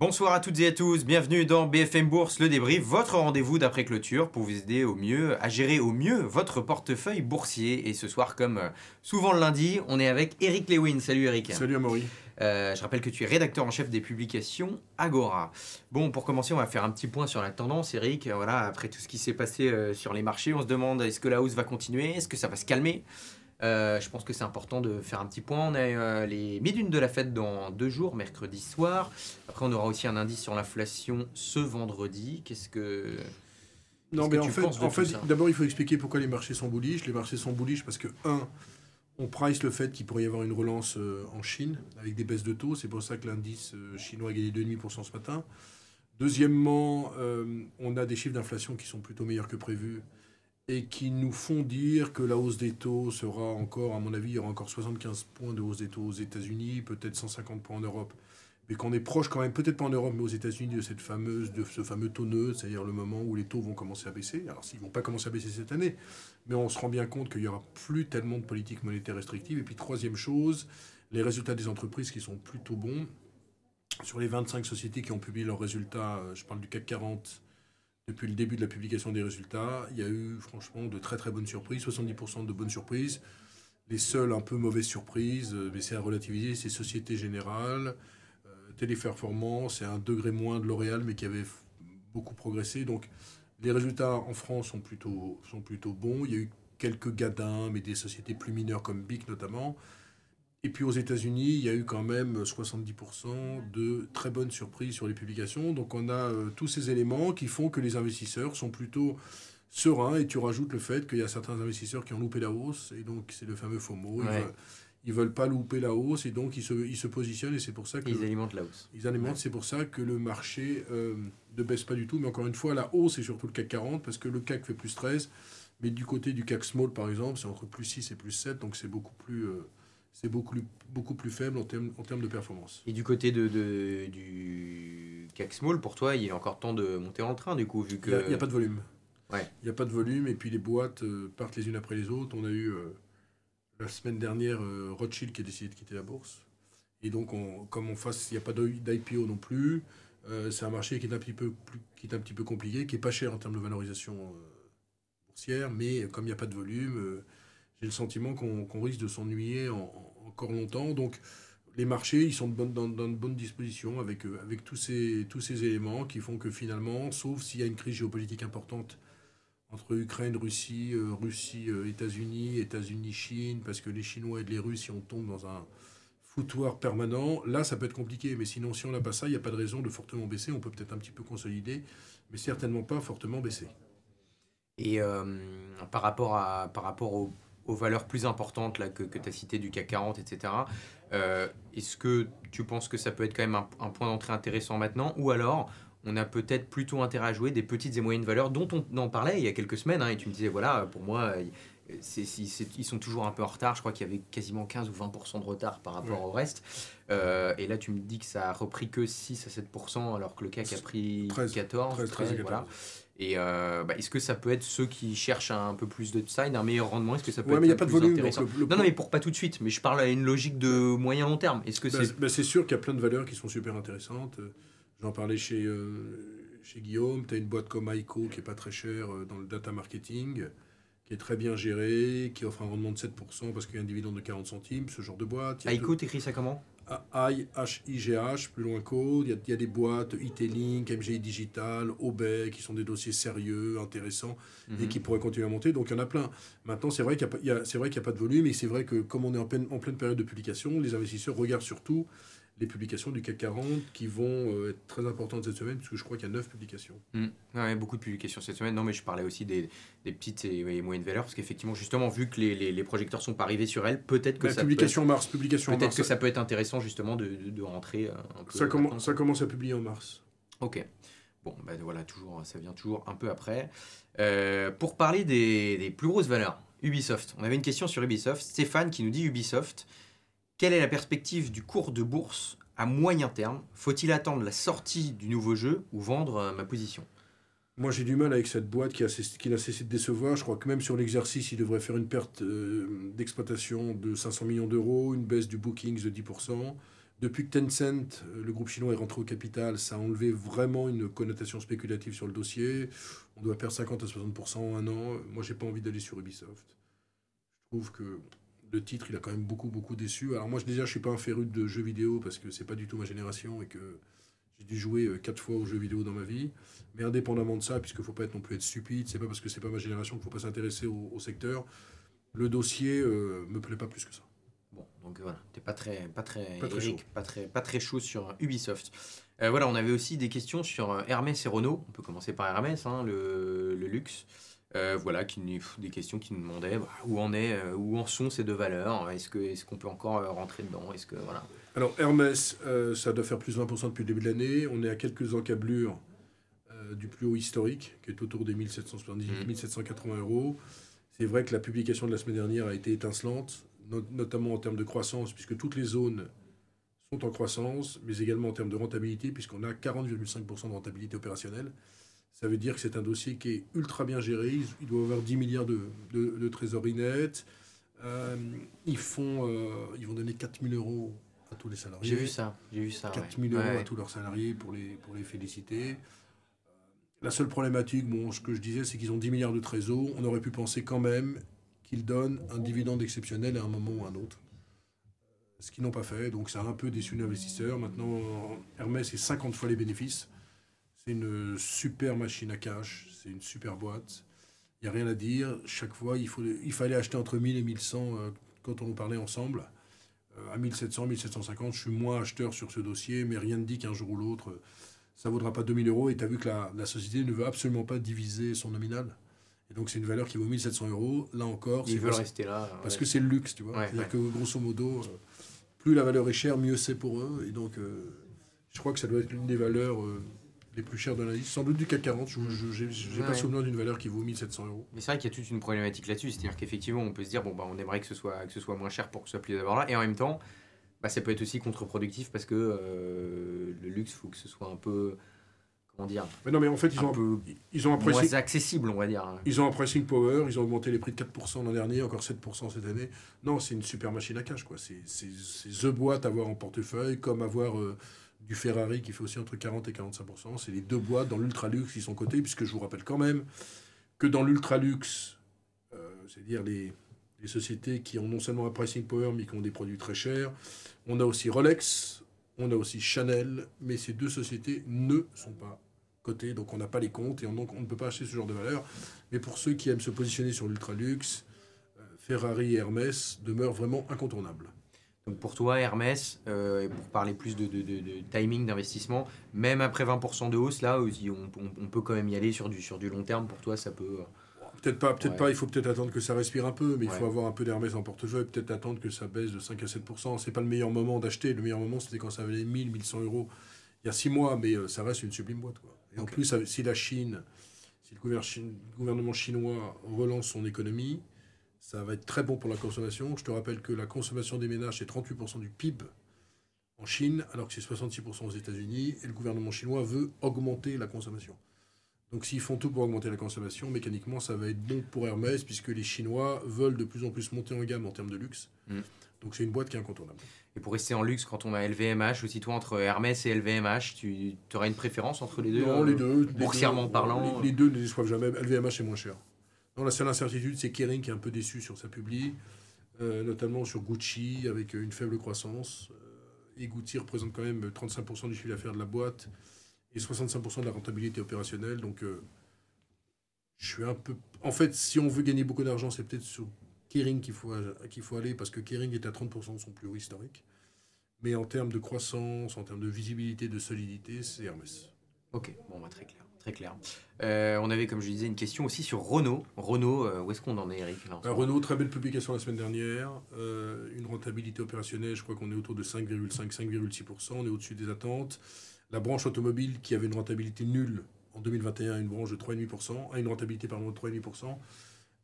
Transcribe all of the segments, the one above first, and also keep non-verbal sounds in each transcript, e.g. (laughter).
Bonsoir à toutes et à tous, bienvenue dans BFM Bourse, le débrief, votre rendez-vous d'après clôture pour vous aider au mieux à gérer au mieux votre portefeuille boursier. Et ce soir, comme euh, souvent le lundi, on est avec Eric Lewin. Salut Eric. Salut Amaury. Euh, je rappelle que tu es rédacteur en chef des publications Agora. Bon, pour commencer, on va faire un petit point sur la tendance, Eric. Voilà, après tout ce qui s'est passé euh, sur les marchés, on se demande est-ce que la hausse va continuer, est-ce que ça va se calmer? Euh, je pense que c'est important de faire un petit point. On a euh, les mid de la fête dans deux jours, mercredi soir. Après, on aura aussi un indice sur l'inflation ce vendredi. Qu'est-ce que. Non, mais en fait, en fait d'abord, il faut expliquer pourquoi les marchés sont bullish. Les marchés sont bullish parce que, un, on price le fait qu'il pourrait y avoir une relance euh, en Chine avec des baisses de taux. C'est pour ça que l'indice chinois a gagné 2,5% ce matin. Deuxièmement, on a des chiffres d'inflation qui sont plutôt meilleurs que prévus et qui nous font dire que la hausse des taux sera encore, à mon avis, il y aura encore 75 points de hausse des taux aux États-Unis, peut-être 150 points en Europe, mais qu'on est proche quand même, peut-être pas en Europe, mais aux États-Unis, de cette fameuse, de ce fameux taux neutre, c'est-à-dire le moment où les taux vont commencer à baisser. Alors, s'ils vont pas commencer à baisser cette année, mais on se rend bien compte qu'il y aura plus tellement de politique monétaire restrictive. Et puis, troisième chose, les résultats des entreprises qui sont plutôt bons. Sur les 25 sociétés qui ont publié leurs résultats, euh, je parle du CAC 40, depuis le début de la publication des résultats. Il y a eu franchement de très très bonnes surprises, 70% de bonnes surprises. Les seules un peu mauvaises surprises, euh, mais c'est à relativiser, c'est Société Générale, euh, Téléperformance et un degré moins de L'Oréal, mais qui avait beaucoup progressé. Donc les résultats en France sont plutôt, sont plutôt bons. Il y a eu quelques gadins, mais des sociétés plus mineures comme BIC notamment. Et puis aux États-Unis, il y a eu quand même 70% de très bonnes surprises sur les publications. Donc on a euh, tous ces éléments qui font que les investisseurs sont plutôt sereins. Et tu rajoutes le fait qu'il y a certains investisseurs qui ont loupé la hausse. Et donc c'est le fameux FOMO. Ils, ne veulent, pas louper la hausse et donc ils se, ils se positionnent. Et c'est pour ça que. Ils alimentent la hausse. Ils alimentent. C'est pour ça que le marché euh, ne baisse pas du tout. Mais encore une fois, la hausse, c'est surtout le CAC 40 parce que le CAC fait plus 13. Mais du côté du CAC Small, par exemple, c'est entre plus 6 et plus 7. Donc c'est beaucoup plus. Euh, c'est beaucoup, beaucoup plus faible en termes, en termes de performance. Et du côté de, de, du CAC Small, pour toi, il est encore temps de monter en train, du coup, vu que... Il n'y a, pas de volume. Ouais. Il n'y a pas de volume, et puis les boîtes euh, partent les unes après les autres. On a eu, euh, la semaine dernière, euh, Rothschild qui a décidé de quitter la bourse. Et donc, on, comme on fasse, il n'y a pas d'IPO non plus, c'est un marché qui est un petit peu plus, qui est un petit peu compliqué, qui est pas cher en termes de valorisation boursière, mais comme il n'y a pas de volume j'ai le sentiment qu'on risque de s'ennuyer encore longtemps. Donc, les marchés, ils sont bonne, dans, de bonnes dispositions avec, euh, avec tous, ces, tous ces éléments qui font que finalement, sauf s'il y a une crise géopolitique importante entre Ukraine, Russie, euh, Russie, euh, États-Unis, États-Unis, Chine, parce que les Chinois et les Russes, si on tombe dans un foutoir permanent, là, ça peut être compliqué. Mais sinon, si on n'a pas ça, il n'y a pas de raison de fortement baisser. On peut peut-être un petit peu consolider, mais certainement pas fortement baisser. Et par rapport, à, par rapport au aux valeurs plus importantes là, que, que tu as citées du CAC 40, etc. Euh, est-ce que tu penses que ça peut être quand même un, point d'entrée intéressant maintenant? Ou alors, on a peut-être plutôt intérêt à jouer des petites et moyennes valeurs dont on en parlait il y a quelques semaines, hein, et tu me disais, voilà, pour moi, ils sont toujours un peu en retard. Je crois qu'il y avait quasiment 15 ou 20% de retard par rapport au reste. Euh, et là, tu me dis que ça a repris que 6 à 7%, alors que le CAC a pris 14, 13, 13, voilà. Et euh, bah, est-ce que ça peut être ceux qui cherchent un peu plus d'upside, un meilleur rendement Est-ce que ça peut être mais y a pas de volume, intéressant Non, non, mais pour pas tout de suite. Mais je parle à une logique de moyen long terme. Est-ce que bah, c'est bah, C'est sûr qu'il y a plein de valeurs qui sont super intéressantes. J'en parlais chez, euh, chez Guillaume. Tu as une boîte comme Aiko qui est pas très chère euh, dans le data marketing, qui est très bien gérée, qui offre un rendement de 7% parce qu'il y a un dividende de 40 centimes, ce genre de boîte. Aiko, t'écris ça comment? H-I-G-H, plus loin qu'au. Il, y, a des boîtes, IT-Link, MGI Digital, OBE, qui sont des dossiers sérieux, intéressants, et mhm. qui pourraient continuer à monter. Donc il y en a plein. Maintenant, c'est vrai qu'il n'y a, a, pas de volume, et c'est vrai que comme on est en pleine, en pleine période de publication, les investisseurs regardent surtout les publications du CAC 40 qui vont euh, être très importantes cette semaine, puisque je crois qu'il y a 9 publications. Mmh. Ouais, beaucoup de publications cette semaine. Non, mais je parlais aussi des, des petites et, moyennes valeurs, parce qu'effectivement, justement, vu que les, les, les, projecteurs sont pas arrivés sur elles, peut-être que, ça publication peut mars, publication peut-être que ça peut être intéressant justement de, de, rentrer un peu. Ça, commence ça commence à publier en mars. Ok. Bon, ben voilà, toujours, ça vient toujours un peu après. Euh, pour parler des, des, plus grosses valeurs, Ubisoft. On avait une question sur Ubisoft. Stéphane qui nous dit Ubisoft, quelle est la perspective du cours de bourse à moyen terme? Faut-il attendre la sortie du nouveau jeu ou vendre euh, ma position? Moi, j'ai du mal avec cette boîte qui, a, qui n'a cessé de décevoir. Je crois que même sur l'exercice, il devrait faire une perte euh, d'exploitation de 500 millions d'euros, une baisse du bookings de 10%. Depuis que Tencent, euh, le groupe chinois, est rentré au capital, ça a enlevé vraiment une connotation spéculative sur le dossier. On doit perdre 50 à 60% en un an. Moi, j'ai pas envie d'aller sur Ubisoft. Je trouve que le titre, il a quand même beaucoup, beaucoup déçu. Alors moi, déjà, je suis pas un féru de jeux vidéo parce que c'est pas du tout ma génération et que j'ai dû jouer euh, quatre fois aux jeux vidéo dans ma vie. Mais indépendamment de ça, puisqu'il ne faut pas être non plus être stupide, c'est pas parce que c'est pas ma génération qu'il ne faut pas s'intéresser au, secteur. Le dossier euh, me plaît pas plus que ça. Bon, donc voilà, t'es pas très, pas très, pas très, chaud. Pas très, pas très chaud sur Ubisoft. Euh, voilà, on avait aussi des questions sur euh, Hermès et Renault. On peut commencer par Hermès, hein, le, le, luxe. Voilà, qui, des questions qui nous demandaient bah, où en est, où en sont ces deux valeurs. Est-ce qu'on peut encore rentrer dedans Est-ce que voilà. Alors Hermès, ça doit faire plus de 20% depuis le début de l'année. On est à quelques encablures euh, du plus haut historique, qui est autour des 1770, 1780 mmh. euros. C'est vrai que la publication de la semaine dernière a été étincelante, notamment en termes de croissance, puisque toutes les zones sont en croissance, mais également en termes de rentabilité, puisqu'on a 40,5% de rentabilité opérationnelle. Ça veut dire que c'est un dossier qui est ultra bien géré. Il doit avoir 10 milliards de, de, trésorerie nette. Euh, ils, font, euh, ils vont donner 4000 euros à tous les salariés. J'ai vu ça. J'ai vu ça. 4000 euros à tous leurs salariés pour les, pour les féliciter. La seule problématique, bon, ce que je disais, c'est qu'ils ont 10 milliards de trésors. On aurait pu penser quand même qu'ils donnent un dividende exceptionnel à un moment ou à un autre. Ce qu'ils n'ont pas fait, donc ça a un peu déçu l'investisseur. Maintenant, Hermès, c'est 50 fois les bénéfices. C'est une super machine à cash, c'est une super boîte. Il n'y a rien à dire. Chaque fois, il, faut, il fallait acheter entre 1000 et 1100 euh, quand on en parlait ensemble. Euh, à 1700, 1750, je suis moins acheteur sur ce dossier, mais rien ne dit qu'un jour ou l'autre ça ne vaudra pas 2000 euros. Et tu as vu que la, la, société ne veut absolument pas diviser son nominal. Et donc, c'est une valeur qui vaut 1700 euros. Là encore, ils veulent rester là. Parce que c'est le luxe, tu vois. C'est-à-dire que, grosso modo, euh, plus la valeur est chère, mieux c'est pour eux. Et donc, euh, je crois que ça doit être l'une des valeurs euh, les plus chères de la liste. Sans doute du CAC 40. Je n'ai pas souvenir d'une valeur qui vaut 1700 euros. Mais c'est vrai qu'il y a toute une problématique là-dessus. C'est-à-dire qu'effectivement, on peut se dire, bon, bah, on aimerait que ce, soit, que ce soit moins cher pour que ce soit plus d'abord là. Et en même temps, bah, ça peut être aussi contre-productif parce que le luxe, il faut que ce soit un peu dire mais non mais en fait ils ont ils ont un pricing accessible on va dire ils ont un pricing power ils ont augmenté les prix de 4% l'an dernier encore 7% cette année non c'est une super machine à cash quoi c'est c'est the boîte à avoir en portefeuille comme avoir euh, du Ferrari qui fait aussi entre 40 et 45% c'est les deux boîtes dans l'ultra luxe qui sont cotées puisque je vous rappelle quand même que dans l'ultra luxe euh, c'est-à-dire les sociétés qui ont non seulement un pricing power mais qui ont des produits très chers on a aussi Rolex on a aussi Chanel, mais ces deux sociétés ne sont pas donc on n'a pas les comptes et donc on ne peut pas acheter ce genre de valeur. Mais pour ceux qui aiment se positionner sur l'ultra luxe, euh, Ferrari et Hermès demeurent vraiment incontournables. Donc pour toi, Hermès, euh, et pour parler plus de, timing d'investissement, même après 20% de hausse, là, on, peut quand même y aller sur du, sur du long terme. Pour toi, ça peut... Peut-être pas, peut-être pas. Il faut peut-être attendre que ça respire un peu, mais il faut avoir un peu d'Hermès en portefeuille. Peut-être attendre que ça baisse de 5 à 7%. C'est pas le meilleur moment d'acheter. Le meilleur moment, c'était quand ça valait 1000, 1100 euros il y a 6 mois, mais euh, ça reste une sublime boîte. Quoi. Et en plus, si la Chine, si le gouvernement chinois relance son économie, ça va être très bon pour la consommation. Je te rappelle que la consommation des ménages, c'est 38% du PIB en Chine, alors que c'est 66% aux États-Unis, et le gouvernement chinois veut augmenter la consommation. Donc s'ils font tout pour augmenter la consommation, mécaniquement, ça va être bon pour Hermès, puisque les Chinois veulent de plus en plus monter en gamme en termes de luxe. Mm. Donc c'est une boîte qui est incontournable. Et pour rester en luxe, quand on a LVMH, aussi toi entre Hermès et LVMH, tu aurais une préférence entre les deux Non, les deux. Boursièrement parlant les, deux ne déçoivent jamais. LVMH est moins cher. Non, la seule incertitude, c'est Kering qui est un peu déçu sur sa publi, euh, notamment sur Gucci avec une faible croissance. Euh, et Gucci représente quand même 35% du chiffre d'affaires de la boîte et 65% de la rentabilité opérationnelle. Donc, euh, je suis un peu. En fait, si on veut gagner beaucoup d'argent, c'est peut-être sur Kering qu'il faut, qu'il faut aller parce que Kering est à 30% de son plus haut historique. Mais en termes de croissance, en termes de visibilité, de solidité, c'est Hermès. Ok, bon, bah, très clair. Très clair. Euh, on avait, comme je disais, une question aussi sur Renault. Renault, euh, où est-ce qu'on en est, Eric euh, Renault, très belle publication la semaine dernière. une rentabilité opérationnelle, je crois qu'on est autour de 5,5-5,6%. On est au-dessus des attentes. La branche automobile qui avait une rentabilité nulle en 2021, une branche de 3,5%, a une rentabilité pardon, de 3,5%.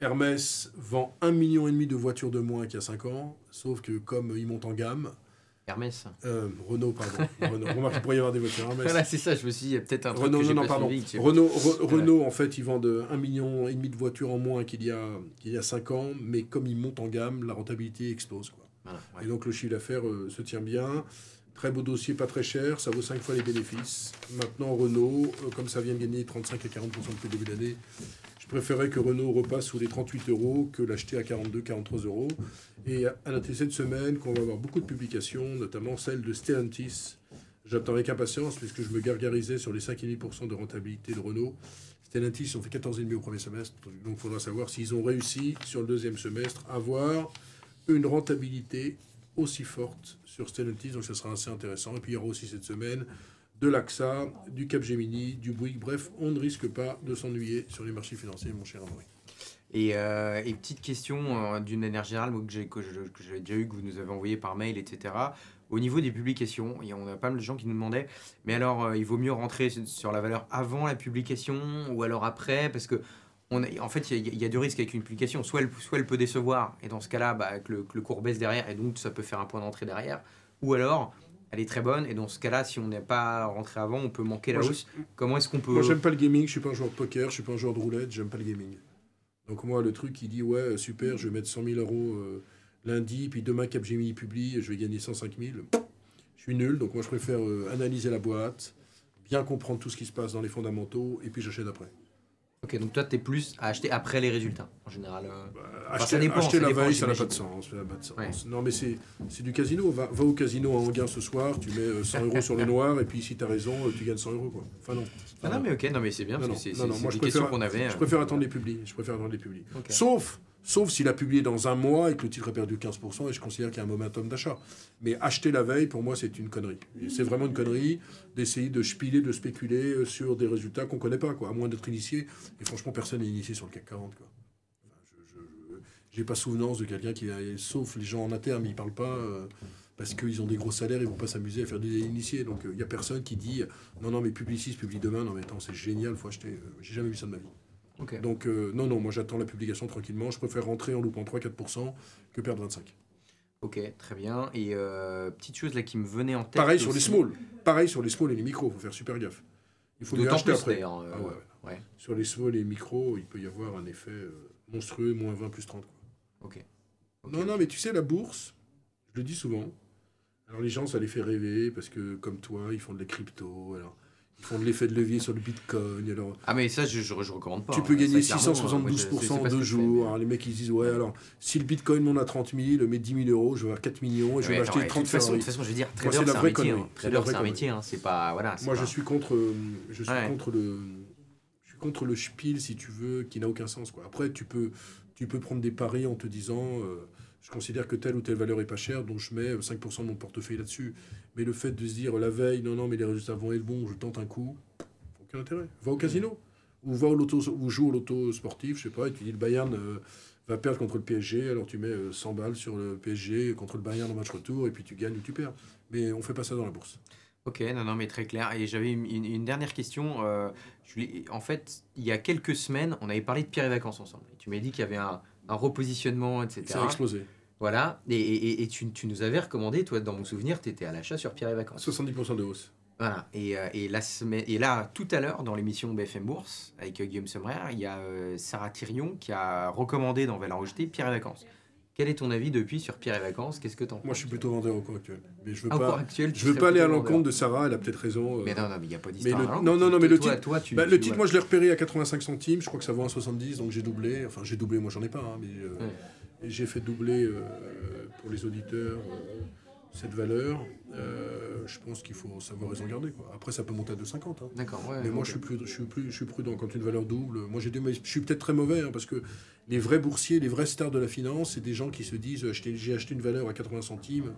Hermès vend 1,5 million de voitures de moins qu'il y a 5 ans, sauf que comme ils montent en gamme, Hermès. Euh, Renault, pardon. (laughs) Renault. Remarque, il pourrait y avoir des voitures Hermès. Voilà, c'est ça, je me suis dit, il y a peut-être un truc Renault, que non, non, pas pardon. suivi, Renault, Renault, en fait, ils vendent 1,5 million et demi de voitures en moins qu'il y, a, qu'il y a 5 ans, mais comme ils montent en gamme, la rentabilité explose. Quoi. Voilà, ouais. Et donc le chiffre d'affaires euh, se tient bien. Très beau dossier, pas très cher, ça vaut 5 fois les bénéfices. Maintenant, Renault, euh, comme ça vient de gagner 35 à 40% depuis le début de l'année, je préférais que Renault repasse sous les 38 euros que l'acheter à 42, 43 euros. Et à noter cette semaine qu'on va avoir beaucoup de publications, notamment celle de Stellantis. J'attends avec impatience puisque je me gargarisais sur les 5,5% de rentabilité de Renault. Stellantis ont fait 14,5 au premier semestre, donc il faudra savoir s'ils ont réussi sur le deuxième semestre à avoir une rentabilité aussi forte sur Stellantis, donc ça sera assez intéressant. Et puis il y aura aussi cette semaine de l'AXA, du Capgemini, du Bouygues. Bref, on ne risque pas de s'ennuyer sur les marchés financiers, mon cher Amaury. Et, euh, et, petite question euh, d'une manière générale que j'ai déjà eu, que vous nous avez envoyé par mail, etc. Au niveau des publications, on a pas mal de gens qui nous demandaient, mais alors euh, il vaut mieux rentrer sur la valeur avant la publication ou alors après? Parce que fait, il y, a deux risques avec une publication. Soit elle, peut décevoir, et dans ce cas-là, bah, que le cours baisse derrière, et donc ça peut faire un point d'entrée derrière. Ou alors, elle est très bonne, et dans ce cas-là, si on n'est pas rentré avant, on peut manquer la Moi, hausse. Comment est-ce qu'on peut. Moi, j'aime pas le gaming, je suis pas un joueur de poker, je suis pas un joueur de roulette, j'aime pas le gaming. Donc, moi, le truc qui dit, ouais, super, je vais mettre 100 000 euros euh, lundi, puis demain, Capgemini publie, je vais gagner 105 000. Je suis nul, donc moi, je préfère euh, analyser la boîte, bien comprendre tout ce qui se passe dans les fondamentaux, et puis j'achète après. Ok, donc toi, tu es plus à acheter après les résultats, en général. euh. Bah, Enfin, acheter ça dépend, acheter ça la dépend, veille, ça n'a pas j'imagine. de sens. ça n'a pas de sens. Ouais. Non, mais c'est c'est du casino. Va, va au casino à Anguin ce soir, tu mets euh, 100 euros sur le noir, et puis si tu as raison, euh, tu gagnes 100 euros. Quoi. Enfin, non. Ah non, mais ok, non, mais c'est bien, Non, parce que c'est non, c'est- non, c'est moi, des je questions préfère- qu'on avait. Je euh. préfère attendre les publis. Je préfère attendre les publis. Ok. Sauf, sauf s'il a publié dans un mois et que le titre a perdu 15% et je considère qu'il y a un momentum d'achat. Mais acheter la veille, pour moi, c'est une connerie. C'est vraiment une connerie d'essayer de spiler, de spéculer euh, sur des résultats qu'on connaît pas, quoi, à moins d'être initié. Et franchement, personne n'est initié sur le CAC 40. Quoi. J'ai pas souvenance de quelqu'un qui, sauf les gens en interne, ils parlent pas. euh, parce qu'ils ont des gros salaires, ils vont pas s'amuser à faire des initiés. Donc il n'y a personne qui dit non, non, mais Publicis publie demain. Non, mais attends, c'est génial, faut acheter. Euh, J'ai jamais vu ça de ma vie. Donc, euh, non, non, moi j'attends la publication tranquillement. Je préfère rentrer en loupant 3-4% que perdre 25%. Ok, très bien. Et euh, petite chose là qui me venait en tête. Pareil sur les aussi. small. Pareil sur les small et les micros, il faut faire super gaffe. Il faut D'autant acheter plus après. euh, Ah ouais, ouais. ouais. Sur les small et les micros, il peut y avoir un effet monstrueux, moins 20 plus 30. quoi. Ok. Ok. Non, non, mais tu sais, la bourse, je le dis souvent. Alors les gens, ça les fait rêver parce que, comme toi, ils font de la crypto. Alors, ils font de l'effet de levier sur le bitcoin. Alors, Ah, mais ça, je, je, je recommande pas. Tu hein. peux gagner euh, moi, je- 672% c'est- c'est en deux jours. Alors, les mecs, ils disent Ouais, alors, si le bitcoin monte à 30 000, mets 10 000 euros, je vais avoir 4 millions et je vais m'acheter attends, ouais, 30 de toute façon, de Ferrari. toute façon, je veux dire, trader, c'est un métier. hein. Trader, c'est un métier. hein. C'est pas. Voilà. Moi, je suis contre, euh, je suis Ouais. contre le, contre le spiel, si tu veux, qui n'a aucun sens. Quoi. Après, tu peux, tu peux prendre des paris en te disant, euh, je considère que telle ou telle valeur est pas chère, donc je mets 5% de mon portefeuille là-dessus. Mais le fait de se dire la veille, non, non, mais les résultats vont être bons, je tente un coup, aucun intérêt. Va au casino ou va au loto, ou joue au loto sportif, je sais pas, et tu dis le Bayern euh, va perdre contre le PSG, alors tu mets euh, 100 balles sur le PSG contre le Bayern en match retour, et puis tu gagnes ou tu perds. Mais on fait pas ça dans la bourse. Ok, non, non, mais très clair. Et j'avais une, une- une dernière question. euh, je voulais- en fait, il y a quelques semaines, on avait parlé de Pierre et Vacances ensemble. Et tu m'as dit qu'il y avait un, un repositionnement, etc. Ça a explosé. Voilà. Et, et- et tu, tu nous avais recommandé, toi, dans mon souvenir, tu étais à l'achat sur Pierre et Vacances. 70% de hausse. Voilà. Et, euh, et, la semaine, et là, tout à l'heure, dans l'émission BFM Bourse, avec euh, Guillaume Sommerer, il y a euh, Sarah Thirion qui a recommandé dans Valeur Rejetée Pierre et Vacances. Quel est ton avis depuis sur Pierre et Vacances? Qu'est-ce que t'en penses Moi, je suis plutôt vendeur au cours actuel. Mais je veux Ah, pas, actuel, je veux pas aller à l'encontre de Sarah. Elle a peut-être raison. euh, Mais non, non, mais il n'y a pas d'histoire. le- non, non, non, mais le Toi- titre, toi, tu- bah, tu- le titre, moi, je l'ai repéré à 85 centimes. Je crois que ça vaut un 70, donc j'ai doublé. Enfin, j'ai doublé. Moi, j'en ai pas, hein, mais euh, Ouais. j'ai fait doubler euh, pour les auditeurs cette valeur. Euh, je pense qu'il faut savoir raison garder. Quoi. Après, ça peut monter à 2,50. Hein. D'accord, ouais. Mais moi, je suis, plus, je, suis plus, je suis prudent quand une valeur double. Moi, j'ai des, je suis peut-être très mauvais hein, parce que les vrais boursiers, les vrais stars de la finance, c'est des gens qui se disent j'ai acheté une valeur à 80 centimes,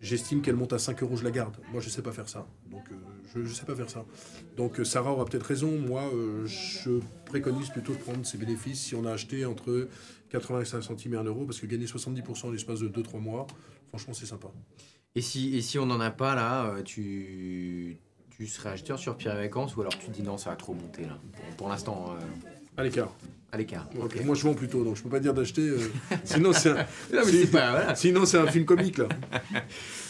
j'estime qu'elle monte à 5 euros, je la garde. Moi, je sais pas faire ça. Donc, euh, je ne sais pas faire ça. Donc, euh, Sarah aura peut-être raison. Moi, euh, je préconise plutôt de prendre ses bénéfices si on a acheté entre 85 centimes et 1 euro parce que gagner 70% en l'espace de 2-3 mois, franchement, c'est sympa. Et si, et si on n'en a pas là, tu, tu, tu serais acheteur sur Pierre et Vacances ou alors tu dis non, ça va trop monter là Pour, l'instant. Euh, à l'écart. À l'écart. Moi, je vends plutôt, donc je peux pas dire d'acheter. Euh, (laughs) sinon, c'est un... sinon, c'est un film comique là. (laughs)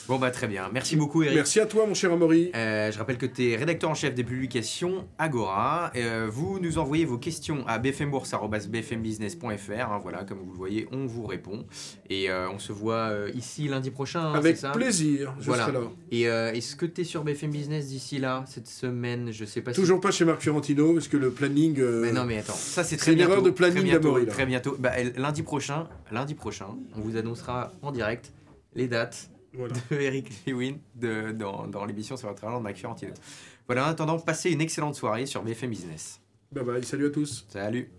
Bon, bah très bien. Merci beaucoup, Eric. Merci à toi, mon cher Amaury. Euh, je rappelle que tu es rédacteur en chef des publications Agora. Euh, vous nous envoyez vos questions à bfmbourse.bfmbusiness.fr. Hein, voilà, comme vous le voyez, on vous répond. Et on se voit ici lundi prochain. Hein, Avec plaisir, je voilà. serai là. Et est-ce que tu es sur BFM Business d'ici là, cette semaine? Je sais pas Toujours pas chez Marc Fiorentino, parce que le planning. Mais non, mais attends, ça c'est très bientôt. Erreur de planning d'Amaury. Très bientôt. Bah, lundi prochain, lundi prochain, on vous annoncera en direct les dates de Eric Lewin de, dans, dans l'émission sur votre talent de Mike Fiorentino. Voilà, en attendant, passez une excellente soirée sur BFM Business. Bye bye, salut à tous. Salut.